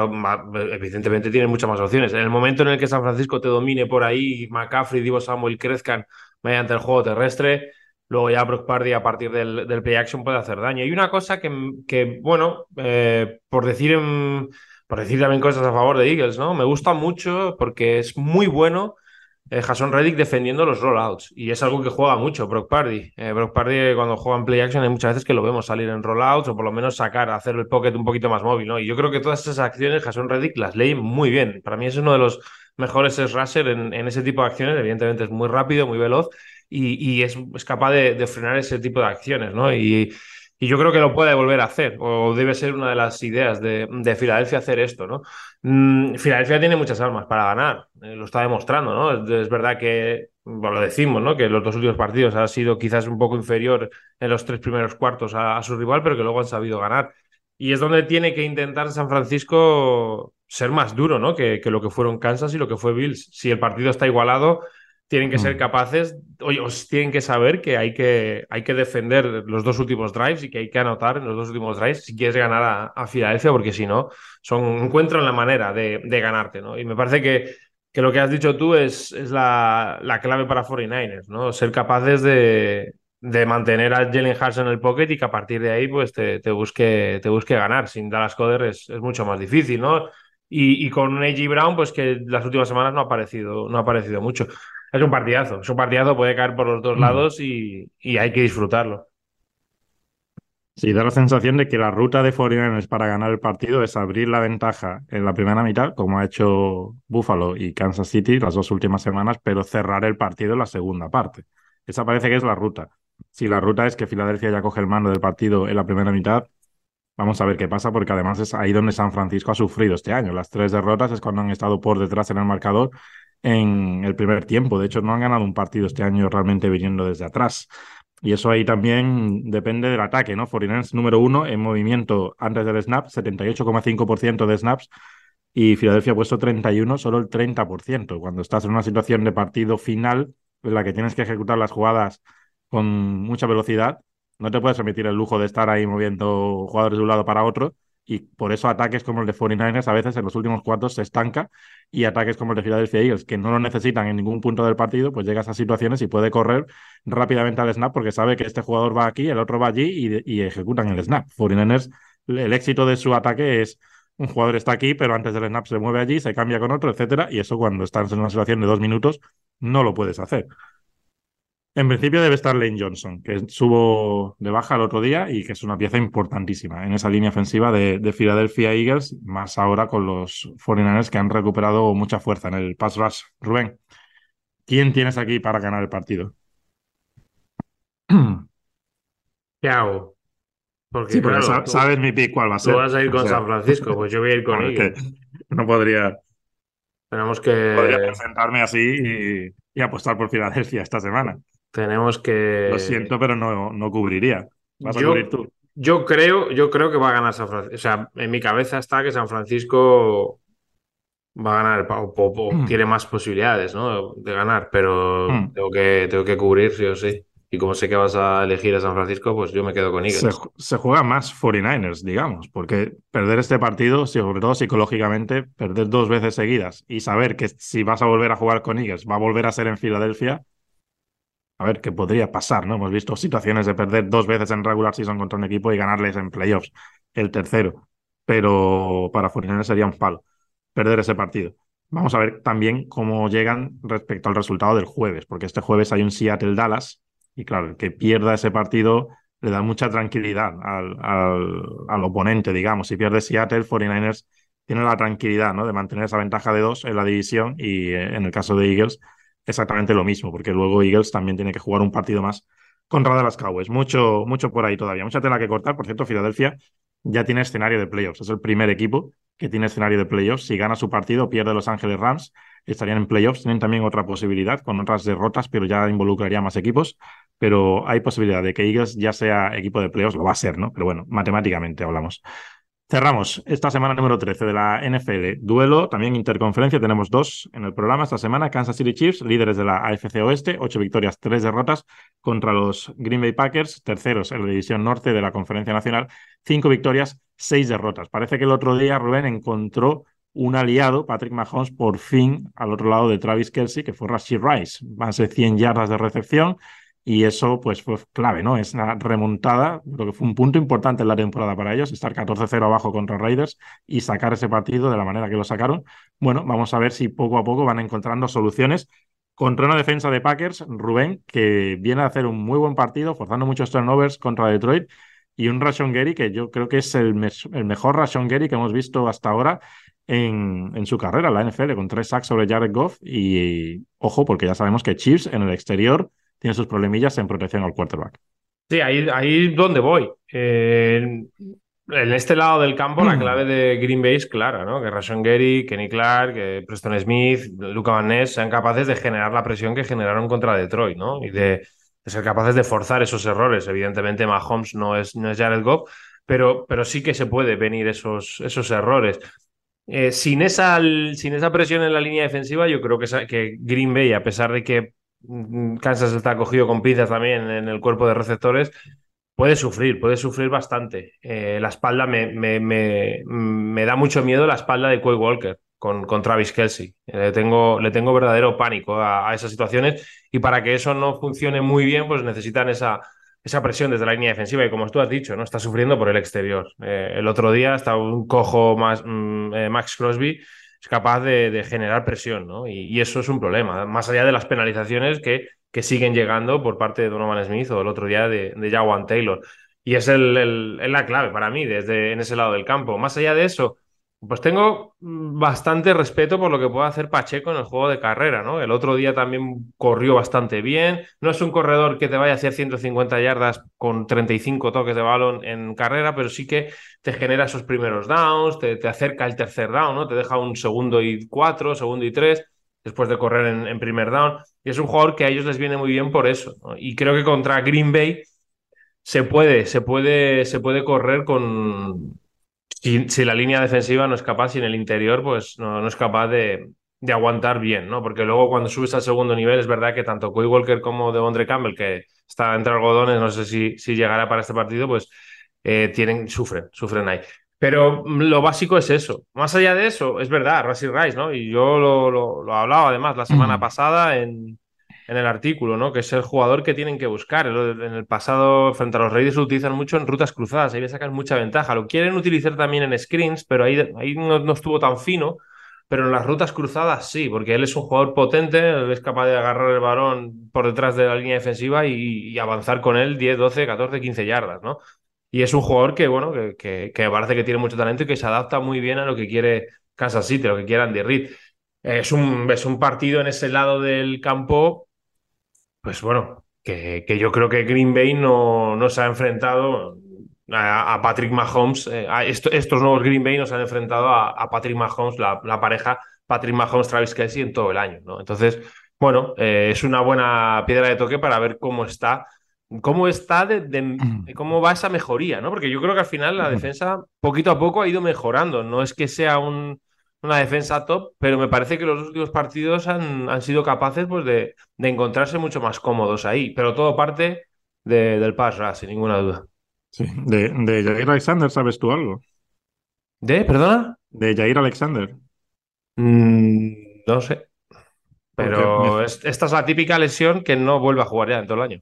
evidentemente tienen muchas más opciones. En el momento en el que San Francisco te domine por ahí, McCaffrey, Divo Samuel crezcan mediante el juego terrestre, luego ya Brock Party a partir del, del, play action puede hacer daño. Y una cosa que, que bueno, eh, por decir por decir también cosas a favor de Eagles, ¿no? Me gusta mucho porque es muy bueno eh, Jason Reddick defendiendo los rollouts. Y es algo que juega mucho Brock Party. Eh, Brock Party eh, cuando juega en play action hay muchas veces que lo vemos salir en rollouts o por lo menos sacar, hacer el pocket un poquito más móvil. ¿no? Y yo creo que todas esas acciones Jason Reddick las lee muy bien. Para mí es uno de los mejores rusher en, ese tipo de acciones. Evidentemente es muy rápido, muy veloz y, es, capaz de, de, frenar ese tipo de acciones. ¿no? Y, y yo creo que lo puede volver a hacer, o debe ser una de las ideas de, de Filadelfia hacer esto, ¿no? Mm, Filadelfia tiene muchas armas para ganar, eh, lo está demostrando, ¿no? Es, verdad que, lo decimos, ¿no? Que los dos últimos partidos ha sido quizás un poco inferior en los tres primeros cuartos a, su rival, pero que luego han sabido ganar. Y es donde tiene que intentar San Francisco ser más duro, ¿no? Que, que lo que fueron Kansas y lo que fue Bills. Si el partido está igualado, tienen que ser Mm. capaces, oye, os tienen que saber que hay, que hay que defender los dos últimos drives y que hay que anotar en los dos últimos drives si quieres ganar a, a Filadelfia, porque si no, son, encuentran la manera de, de ganarte, ¿no? Y me parece que, que lo que has dicho tú es, es la, la clave para 49ers, ¿no? Ser capaces de, de mantener a Jalen Hurts en el pocket y que a partir de ahí pues te, te busque, te busque ganar. Sin Dallas Coder es, es mucho más difícil, ¿no? Y, y con A.J. Brown, pues que las últimas semanas no ha aparecido, no ha aparecido mucho. Es un partidazo, es un partidazo, puede caer por los dos Mm. lados y, y hay que disfrutarlo. Sí, da la sensación de que la ruta de 49ers para ganar el partido es abrir la ventaja en la primera mitad, como ha hecho Buffalo y Kansas City las dos últimas semanas, pero cerrar el partido en la segunda parte. Esa parece que es la ruta. Si la ruta es que Filadelfia ya coge el mando del partido en la primera mitad, vamos a ver qué pasa, porque además es ahí donde San Francisco ha sufrido este año. Las tres derrotas es cuando han estado por detrás en el marcador en el primer tiempo. De hecho, no han ganado un partido este año realmente viniendo desde atrás. Y eso ahí también depende del ataque, ¿no? Foreigners número uno en movimiento antes del snap, 78,5% de snaps, y Filadelfia ha puesto 31, solo el 30%. Cuando estás en una situación de partido final en la que tienes que ejecutar las jugadas con mucha velocidad, no te puedes permitir el lujo de estar ahí moviendo jugadores de un lado para otro. Y por eso ataques como el de 49ers a veces en los últimos cuartos se estanca y ataques como el de Philadelphia Eagles, que no lo necesitan en ningún punto del partido, pues llega a esas situaciones y puede correr rápidamente al snap porque sabe que este jugador va aquí, el otro va allí y, y ejecutan el snap. 49ers, el éxito de su ataque es un jugador está aquí, pero antes del snap se mueve allí, se cambia con otro, etcétera, y eso cuando estás en una situación de dos minutos no lo puedes hacer. En principio debe estar Lane Johnson, que subo de baja el otro día y que es una pieza importantísima en esa línea ofensiva de, de Philadelphia Eagles, más ahora con los 49ers que han recuperado mucha fuerza en el pass rush. Rubén, ¿quién tienes aquí para ganar el partido? ¿Qué hago? Porque, Sí, porque claro, sa- tú- sabes mi pick cuál va a Tú ser. vas a ir O con sea, San Francisco, pues yo voy a ir con bueno, que no podría, Tenemos podría que, presentarme así y, y apostar por Filadelfia esta semana. Tenemos que. Lo siento, pero no, no cubriría. ¿Vas a Yo- cubrir tú? Yo creo, yo creo que va a ganar San Francisco. O sea, en mi cabeza está que San Francisco va a ganar o, o- o Mm. tiene más posibilidades, ¿no? De ganar, pero Mm. tengo que, tengo que cubrir, sí o sí. Y como sé que vas a elegir a San Francisco, pues yo me quedo con Se, Eagles. ju- se juega más 49ers, digamos, porque perder este partido, sobre todo psicológicamente, perder dos veces seguidas y saber que si vas a volver a jugar con Eagles, va a volver a ser en Filadelfia, a ver qué podría pasar, ¿no? Hemos visto situaciones de perder dos veces en regular season contra un equipo y ganarles en playoffs, el tercero, pero para 49ers sería un palo perder ese partido. Vamos a ver también cómo llegan respecto al resultado del jueves, porque este jueves hay un Seattle-Dallas y claro, el que pierda ese partido le da mucha tranquilidad al, al, al oponente, digamos. Si pierde Seattle, 49ers tiene la tranquilidad ¿no? de mantener esa ventaja de dos en la división y eh, en el caso de Eagles exactamente lo mismo, porque luego Eagles también tiene que jugar un partido más contra Dallas Cowboys. Mucho, mucho por ahí todavía, mucha tela que cortar. Por cierto, Filadelfia ya tiene escenario de playoffs. Es el primer equipo que tiene escenario de playoffs. Si gana su partido, pierde Los Ángeles Rams, estarían en playoffs. Tienen también otra posibilidad con otras derrotas, pero ya involucraría más equipos. Pero hay posibilidad de que Eagles ya sea equipo de playoffs, lo va a ser, ¿no? Pero bueno, matemáticamente hablamos. Cerramos esta semana número 13 de la NFL. Duelo, también interconferencia. Tenemos dos en el programa esta semana. Kansas City Chiefs, líderes de la AFC Oeste, ocho victorias, tres derrotas contra los Green Bay Packers, terceros en la división norte de la Conferencia Nacional, cinco victorias, seis derrotas. Parece que el otro día Rubén encontró un aliado, Patrick Mahomes, por fin al otro lado de Travis Kelsey, que fue Rashid Rice. Más de 100 yardas de recepción y eso pues fue clave, ¿no? Es una remontada, lo que fue un punto importante en la temporada para ellos, estar 14-0 abajo contra Raiders y sacar ese partido de la manera que lo sacaron. Bueno, vamos a ver si poco a poco van encontrando soluciones contra una defensa de Packers, Rubén, que viene a hacer un muy buen partido, forzando muchos turnovers contra Detroit, y un Rashon Gary que yo creo que es el, el mejor Rashon Gary que hemos visto hasta ahora en, en, su carrera, la NFL, con tres sacks sobre Jared Goff. Y, ojo, porque ya sabemos que Chiefs en el exterior tiene sus problemillas en protección al quarterback. Sí, ahí, ahí donde voy. Eh, en este lado del campo, la clave de Green Bay es clara, ¿no? Que Rashon Gary, Kenny Clark, que Preston Smith, Luca Van Ness sean capaces de generar la presión que generaron contra Detroit, ¿no? Y de, de ser capaces de forzar esos errores. Evidentemente, Mahomes no es, no es Jared Goff, pero, pero sí que se puede venir esos, esos errores. Eh, sin, esa, sin esa presión en la línea defensiva, yo creo que, que Green Bay, a pesar de que mm, Kansas está cogido con pinzas también en el cuerpo de receptores, puede sufrir, puede sufrir bastante. Eh, la espalda me, me, me, da mucho miedo la espalda de Quay Walker con, con Travis Kelsey. Le tengo, le tengo verdadero pánico a, a, esas situaciones y para que eso no funcione muy bien, pues necesitan esa esa presión desde la línea defensiva y como tú has dicho, ¿no? Está sufriendo por el exterior. Eh, el otro día estaba un cojo más mm, eh, Max Crosby es capaz de, generar presión, ¿no? Y, eso es un problema, más allá de las penalizaciones que, que siguen llegando por parte de Donovan Smith o el otro día de, de Jawan Taylor. Y es el, la clave para mí desde en ese lado del campo. Más allá de eso, pues tengo bastante respeto por lo que puede hacer Pacheco en el juego de carrera, ¿no? El otro día también corrió bastante bien. No es un corredor que te vaya a hacer 150 yardas con 35 toques de balón en carrera, pero sí que te genera esos primeros downs, te, acerca el tercer down, ¿no? Te deja un segundo y cuatro, segundo y tres, después de correr en, primer down. Y es un jugador que a ellos les viene muy bien por eso. Y creo que contra Green Bay se puede, se puede, se puede correr con si, la línea defensiva no es capaz, si en el interior pues no, es capaz de, aguantar bien, ¿no? Porque luego cuando subes al segundo nivel es verdad que tanto Coy Walker como Devondre Campbell, que está entre algodones, no sé si, si llegará para este partido, pues eh, tienen, sufren, sufren ahí. Pero lo básico es eso. Más allá de eso, es verdad, Rassi Rice, ¿no? Y yo lo, lo, lo hablaba además la semana pasada en, en el artículo, ¿no? Que es el jugador que tienen que buscar. En el pasado, frente a los Raiders, lo utilizan mucho en rutas cruzadas, ahí le sacan mucha ventaja. Lo quieren utilizar también en screens, pero ahí, ahí no, estuvo tan fino. Pero en las rutas cruzadas sí, porque él es un jugador potente, es capaz de agarrar el balón por detrás de la línea defensiva y, avanzar con él 10, 12, 14, 15 yardas, ¿no? Y es un jugador que, bueno, que, que, parece que tiene mucho talento y que se adapta muy bien a lo que quiere Kansas City, lo que quiere Andy Reid. Es un, es un partido en ese lado del campo pues bueno, que, yo creo que Green Bay no, no se ha enfrentado a, Patrick Mahomes, eh, estos nuevos Green Bay no se han enfrentado a, Patrick Mahomes, la, pareja Patrick Mahomes-Travis Kelsey en todo el año, ¿no? Entonces, bueno, eh, es una buena piedra de toque para ver cómo está, cómo está, de, mm. cómo va esa mejoría, ¿no? Porque yo creo que al final la defensa poquito a poco ha ido mejorando, no es que sea un una defensa top, pero me parece que los últimos partidos han, han sido capaces pues, de, de, encontrarse mucho más cómodos ahí. Pero todo parte del pass rush, sin ninguna duda. Sí, de, de Jair Alexander, ¿sabes tú algo? ¿De? ¿Perdona? De Jair Alexander. Mm, no sé. Pero esta es la típica lesión que no vuelve a jugar ya en todo el año.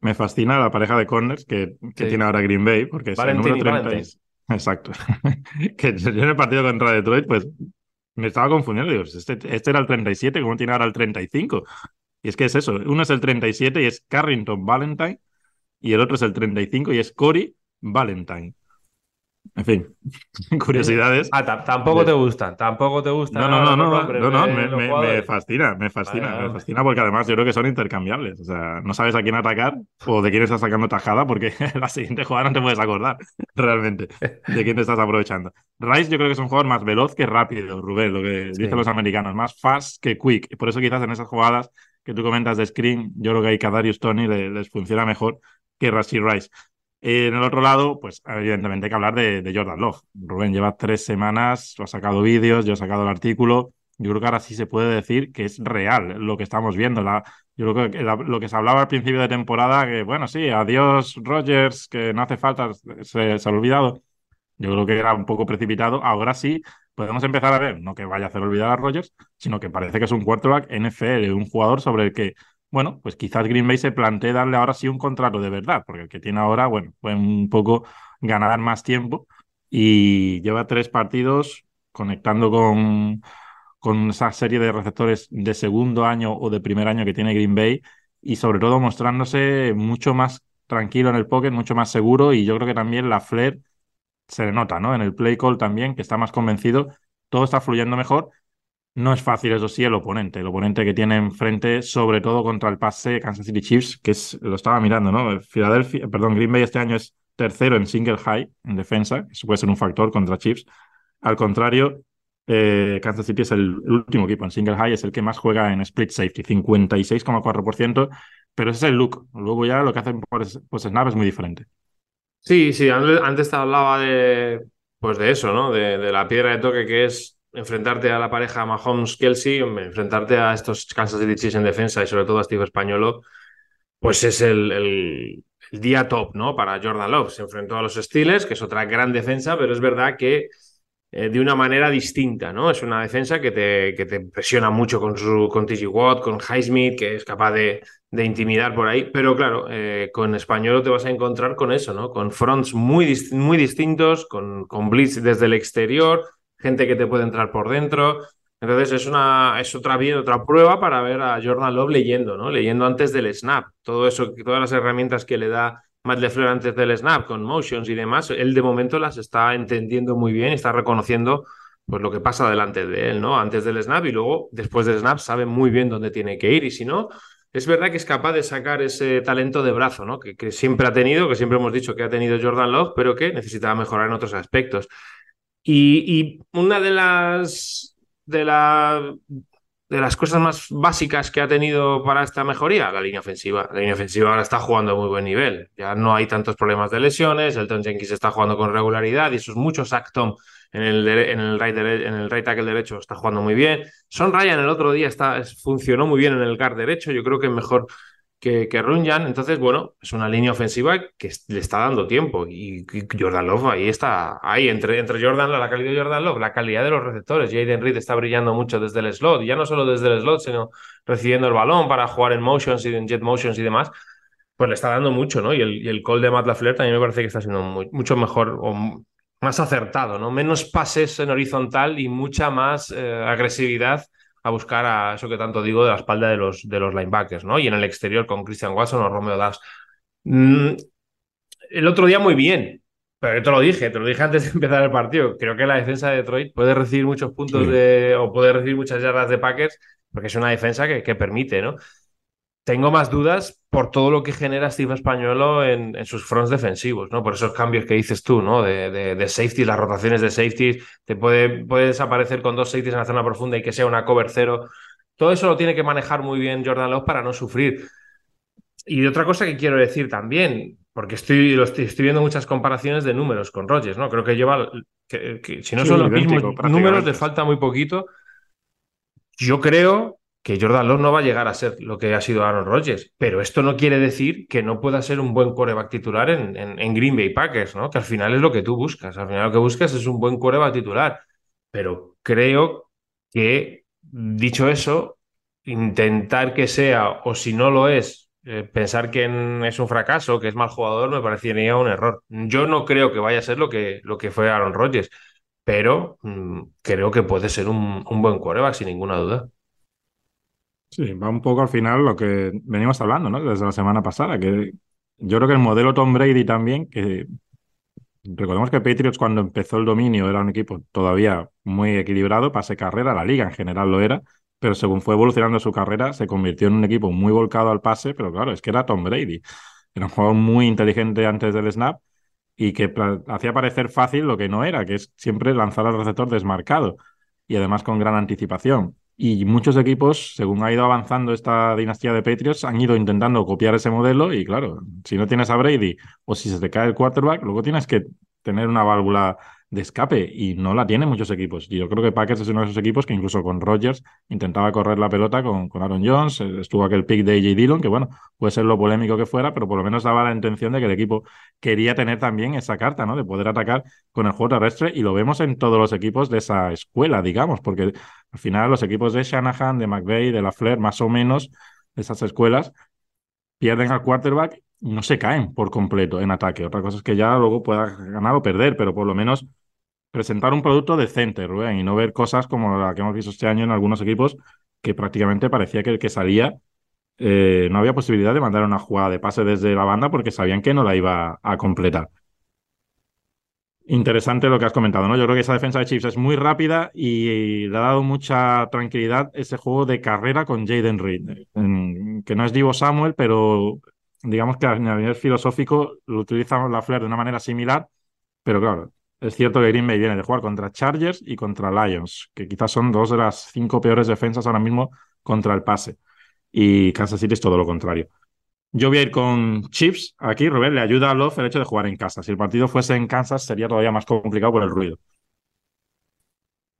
Me fascina la pareja de corners que, que tiene ahora Green Bay, porque es el número 30. Exacto. que en el partido contra Detroit, pues me estaba confundiendo. Digo, este, este, era el 37, ¿cómo tiene ahora el 35? Y es que es eso. Uno es el 37 y es Carrington Valentine, y el otro es el 35 y es Cory Valentine. En fin, curiosidades. Ah, tampoco te gustan, tampoco te gustan. No, no, no, no, no, me, fascina, me fascina, me fascina porque además yo creo que son intercambiables. O sea, no sabes a quién atacar o de quién estás sacando tajada porque la siguiente jugada no te puedes acordar realmente de quién te estás aprovechando. Rice yo creo que es un jugador más veloz que rápido, Rubén, lo que dicen los americanos, más fast que quick. Por eso quizás en esas jugadas que tú comentas de screen, yo creo que a Darius Tony les funciona mejor que Rashi Rice en el otro lado, pues evidentemente hay que hablar de, Jordan Love. Rubén lleva tres semanas, ha sacado vídeos, yo he sacado el artículo. Yo creo que ahora sí se puede decir que es real lo que estamos viendo. Yo creo que lo que se hablaba al principio de temporada, que bueno, sí, adiós Rogers, que no hace falta, se, se ha olvidado. Yo creo que era un poco precipitado. Ahora sí podemos empezar a ver, no que vaya a hacer olvidar a Rogers, sino que parece que es un quarterback NFL, un jugador sobre el que bueno, pues quizás Green Bay se plantee darle ahora sí un contrato de verdad, porque el que tiene ahora, bueno, pues un poco ganar más tiempo. Y lleva tres partidos conectando con, con esa serie de receptores de segundo año o de primer año que tiene Green Bay y sobre todo mostrándose mucho más tranquilo en el pocket, mucho más seguro. Y yo creo que también la flair se le nota, ¿no? En el play call también, que está más convencido, todo está fluyendo mejor no es fácil, eso sí, el oponente. El oponente que tiene enfrente, sobre todo contra el pase Kansas City Chiefs, que es, lo estaba mirando, ¿no? Philadelphia, perdón, Green Bay este año es tercero en single high, en defensa. Eso puede ser un factor contra Chiefs. Al contrario, eh, Kansas City es el, último equipo en single high, es el que más juega en split safety, 56,4%. Pero ese es el look. Luego ya lo que hacen por, pues snap es muy diferente. Sí, sí, antes te hablaba de, pues de eso, ¿no? De, de la piedra de toque que es enfrentarte a la pareja Mahomes-Kelsey, enfrentarte a estos Kansas City Chiefs en defensa y sobre todo a Steve Españolo, pues es el, día top, ¿no? Para Jordan Love. Se enfrentó a los Steelers, que es otra gran defensa, pero es verdad que eh, de una manera distinta, ¿no? Es una defensa que te, que te presiona mucho con, su, con TG Watt, con Highsmith, que es capaz de, intimidar por ahí, pero claro, eh, con español te vas a encontrar con eso, ¿no? Con fronts muy, muy distintos, con, con blitz desde el exterior, gente que te puede entrar por dentro. Entonces es, una, es otra, otra prueba para ver a Jordan Love leyendo, ¿no? Leyendo antes del snap. Todo eso, todas las herramientas que le da Matt LeFleur antes del snap, con motions y demás, él de momento las está entendiendo muy bien está reconociendo pues lo que pasa delante de él, ¿no? Antes del snap y luego después del snap sabe muy bien dónde tiene que ir y si no, es verdad que es capaz de sacar ese talento de brazo, ¿no? Que, siempre ha tenido, que siempre hemos dicho que ha tenido Jordan Love, pero que necesitaba mejorar en otros aspectos. Y, una de las de la de las cosas más básicas que ha tenido para esta mejoría, la línea ofensiva. La línea ofensiva ahora está jugando a muy buen nivel. Ya no hay tantos problemas de lesiones, el Tom Jenkins está jugando con regularidad y esos muchos Acton en el, en el, right, en el right tackle derecho está jugando muy bien. Son Ryan el otro día está, funcionó muy bien en el guard derecho, yo creo que mejor que, que Runyan. Entonces, bueno, es una línea ofensiva que le está dando tiempo. Y, Jordan Love ahí está, ahí entre, entre Jordan, la calidad de Jordan Love, la calidad de los receptores. Jaden Reed está brillando mucho desde el slot, ya no solo desde el slot, sino recibiendo el balón para jugar en motions y en jet motions y demás. Pues le está dando mucho, ¿no? Y el, y el call de Matt LaFleur también me parece que está siendo mucho mejor o más acertado, ¿no? Menos pases en horizontal y mucha más eh, agresividad a buscar a eso que tanto digo de la espalda de los, de los linebackers, ¿no? Y en el exterior con Christian Watson o Romeo Das. Mm, el otro día muy bien, pero yo te lo dije, te lo dije antes de empezar el partido. Creo que la defensa de Detroit puede recibir muchos puntos de, o puede recibir muchas yardas de Packers, porque es una defensa que, que permite, ¿no? Tengo más dudas por todo lo que genera Steve Españolo en, en, sus fronts defensivos, ¿no? Por esos cambios que dices tú, ¿no? De, de, de safety, las rotaciones de safety, te puede, puede desaparecer con dos safeties en la zona profunda y que sea una cover cero. Todo eso lo tiene que manejar muy bien Jordan Love para no sufrir. Y otra cosa que quiero decir también, porque estoy, lo estoy, estoy viendo muchas comparaciones de números con Rogers, ¿no? Creo que lleva, que, que si no sí, son los mismos números, le falta muy poquito. Yo creo que Jordan Love no va a llegar a ser lo que ha sido Aaron Rodgers, pero esto no quiere decir que no pueda ser un buen coreback titular en, en, en, Green Bay Packers, ¿no? Que al final es lo que tú buscas, al final lo que buscas es un buen coreback titular, pero creo que, dicho eso, intentar que sea, o si no lo es, eh, pensar que es un fracaso, que es mal jugador, me parecería un error. Yo no creo que vaya a ser lo que, lo que fue Aaron Rodgers, pero mmm, creo que puede ser un, un buen coreback, sin ninguna duda. Sí, va un poco al final lo que venimos hablando, ¿no? Desde la semana pasada, que yo creo que el modelo Tom Brady también, que recordemos que Patriots cuando empezó el dominio era un equipo todavía muy equilibrado, pase carrera, la liga en general lo era, pero según fue evolucionando su carrera se convirtió en un equipo muy volcado al pase, pero claro, es que era Tom Brady, era un jugador muy inteligente antes del snap y que hacía parecer fácil lo que no era, que es siempre lanzar al receptor desmarcado y además con gran anticipación. Y muchos equipos, según ha ido avanzando esta dinastía de Patriots, han ido intentando copiar ese modelo y claro, si no tienes a Brady o si se te cae el quarterback, luego tienes que tener una válvula de escape y no la tienen muchos equipos. Y yo creo que Packers es uno de esos equipos que incluso con Rodgers intentaba correr la pelota con, con Aaron Jones, eh, estuvo aquel pick de AJ Dillon, que bueno, puede ser lo polémico que fuera, pero por lo menos daba la intención de que el equipo quería tener también esa carta, ¿no? De poder atacar con el juego terrestre y lo vemos en todos los equipos de esa escuela, digamos, porque al final los equipos de Shanahan, de McVeigh, de LaFleur, más o menos, esas escuelas, pierden al quarterback no se caen por completo en ataque. Otra cosa es que ya luego pueda ganar o perder, pero por lo menos presentar un producto decente, Rubén, y no ver cosas como la que hemos visto este año en algunos equipos que prácticamente parecía que el que salía eh, no había posibilidad de mandar una jugada de pase desde la banda porque sabían que no la iba a completar. Interesante lo que has comentado, ¿no? Yo creo que esa defensa de Chiefs es muy rápida y le ha dado mucha tranquilidad ese juego de carrera con Jaden Reed, que no es Divo Samuel, pero digamos que a nivel filosófico lo utiliza la Flair de una manera similar, pero claro, es cierto que Green Bay viene de jugar contra Chargers y contra Lions, que quizás son dos de las cinco peores defensas ahora mismo contra el pase. Y Kansas City es todo lo contrario. Yo voy a ir con Chiefs. Aquí, Robert, le ayuda a Love el hecho de jugar en casa. Si el partido fuese en Kansas, sería todavía más complicado por el ruido.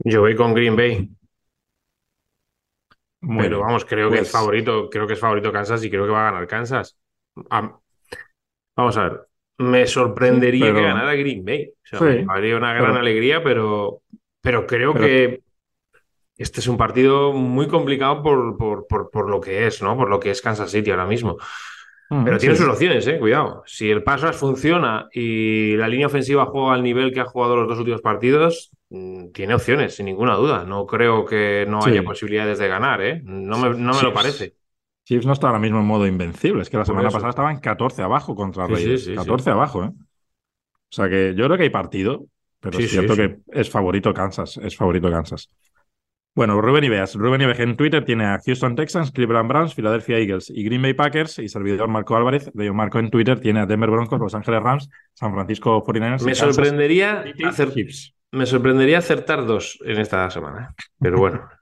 Yo voy con Green Bay. pero vamos, creo que es pues favorito, creo que es favorito Kansas y creo que va a ganar Kansas. Vamos a ver. Me sorprendería que ganara Green Bay. O sea, habría una gran alegría, pero, pero creo que este es un partido muy complicado por, por, lo que es, ¿no? Por lo que es Kansas City ahora mismo. Mm, pero tiene sus opciones, eh, cuidado. Si el paso funciona y la línea ofensiva juega al nivel que ha jugado los dos últimos partidos, mm, tiene opciones, sin ninguna duda. No creo que no haya posibilidades de ganar, ¿eh? No me, no me lo parece. Chiefs no está ahora mismo en modo invencible. Es que la semana pasada estaba en 14 abajo contra Reyes. 14 abajo, ¿eh? O sea que yo creo que hay partido, pero es cierto que es favorito Kansas. Es favorito Kansas. Bueno, Rubén Ibeas. Rubén Ibeas en Twitter tiene a Houston Texans, Cleveland Browns, Philadelphia Eagles y Green Bay Packers. Y servidor Marco Álvarez, de Marco en Twitter, tiene a Denver Broncos, Los Ángeles Rams, San Francisco 49ers. Me sorprendería, hacer, me sorprendería acertar dos en esta semana. Pero bueno.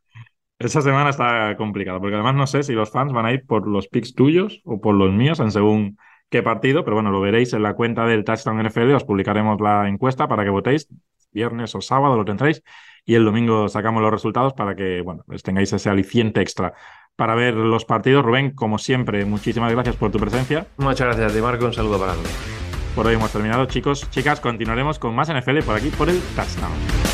Esa semana está complicada, porque además no sé si los fans van a ir por los picks tuyos o por los míos, en según qué partido, pero bueno, lo veréis en la cuenta del Touchdown NFL, os publicaremos la encuesta para que votéis, viernes o sábado lo tendréis, y el domingo sacamos los resultados para que, bueno, pues tengáis ese aliciente extra para ver los partidos. Rubén, como siempre, muchísimas gracias por tu presencia. Muchas gracias, Di Marco, un saludo para todos. Por hoy hemos terminado, chicos, chicas, continuaremos con más NFL por aquí, por el Touchdown.